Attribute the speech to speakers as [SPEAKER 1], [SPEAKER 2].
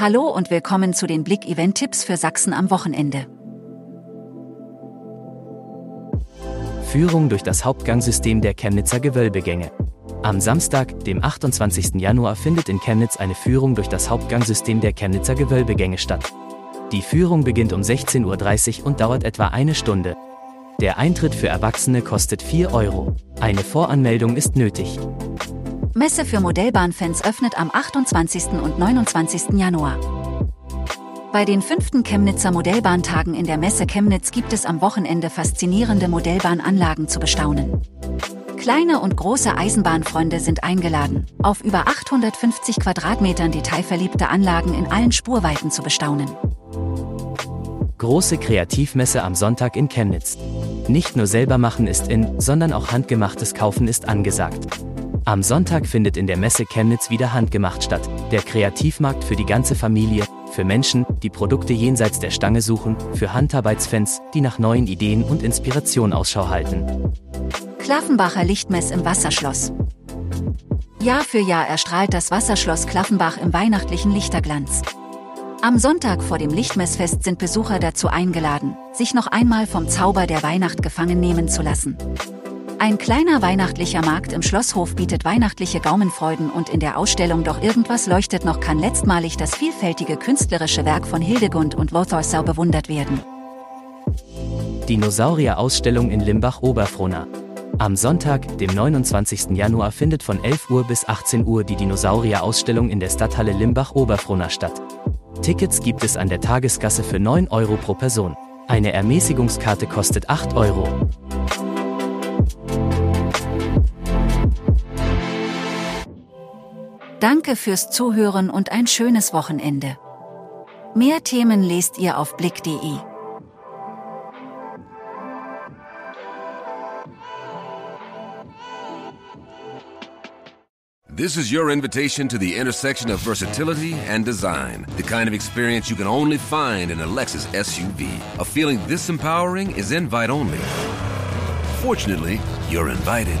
[SPEAKER 1] Hallo und willkommen zu den Blick-Event-Tipps für Sachsen am Wochenende.
[SPEAKER 2] Führung durch das Hauptgangsystem der Chemnitzer Gewölbegänge. Am Samstag, dem 28. Januar, findet in Chemnitz eine Führung durch das Hauptgangsystem der Chemnitzer Gewölbegänge statt. Die Führung beginnt um 16.30 Uhr und dauert etwa eine Stunde. Der Eintritt für Erwachsene kostet 4 Euro. Eine Voranmeldung ist nötig.
[SPEAKER 1] Messe für Modellbahnfans öffnet am 28. und 29. Januar. Bei den fünften Chemnitzer Modellbahntagen in der Messe Chemnitz gibt es am Wochenende faszinierende Modellbahnanlagen zu bestaunen. Kleine und große Eisenbahnfreunde sind eingeladen, auf über 850 Quadratmetern detailverliebte Anlagen in allen Spurweiten zu bestaunen.
[SPEAKER 2] Große Kreativmesse am Sonntag in Chemnitz. Nicht nur selber machen ist in, sondern auch handgemachtes Kaufen ist angesagt. Am Sonntag findet in der Messe Chemnitz wieder Handgemacht statt, der Kreativmarkt für die ganze Familie, für Menschen, die Produkte jenseits der Stange suchen, für Handarbeitsfans, die nach neuen Ideen und Inspiration Ausschau halten.
[SPEAKER 1] Klaffenbacher Lichtmess im Wasserschloss. Jahr für Jahr erstrahlt das Wasserschloss Klaffenbach im weihnachtlichen Lichterglanz. Am Sonntag vor dem Lichtmessfest sind Besucher dazu eingeladen, sich noch einmal vom Zauber der Weihnacht gefangen nehmen zu lassen. Ein kleiner weihnachtlicher Markt im Schlosshof bietet weihnachtliche Gaumenfreuden und in der Ausstellung Doch irgendwas leuchtet noch kann letztmalig das vielfältige künstlerische Werk von Hildegund und Walthorsau bewundert werden.
[SPEAKER 2] Dinosaurier-Ausstellung in Limbach-Oberfrohna. Am Sonntag, dem 29. Januar findet von 11 Uhr bis 18 Uhr die Dinosaurier-Ausstellung in der Stadthalle Limbach-Oberfrohna statt. Tickets gibt es an der Tagesgasse für 9 Euro pro Person. Eine Ermäßigungskarte kostet 8 Euro.
[SPEAKER 1] Danke fürs Zuhören und ein schönes Wochenende. Mehr Themen lest ihr auf blick.de.
[SPEAKER 3] This is your invitation to the intersection of versatility and design. The kind of experience you can only find in a Lexus SUV. A feeling this empowering is invite only. Fortunately, you're invited.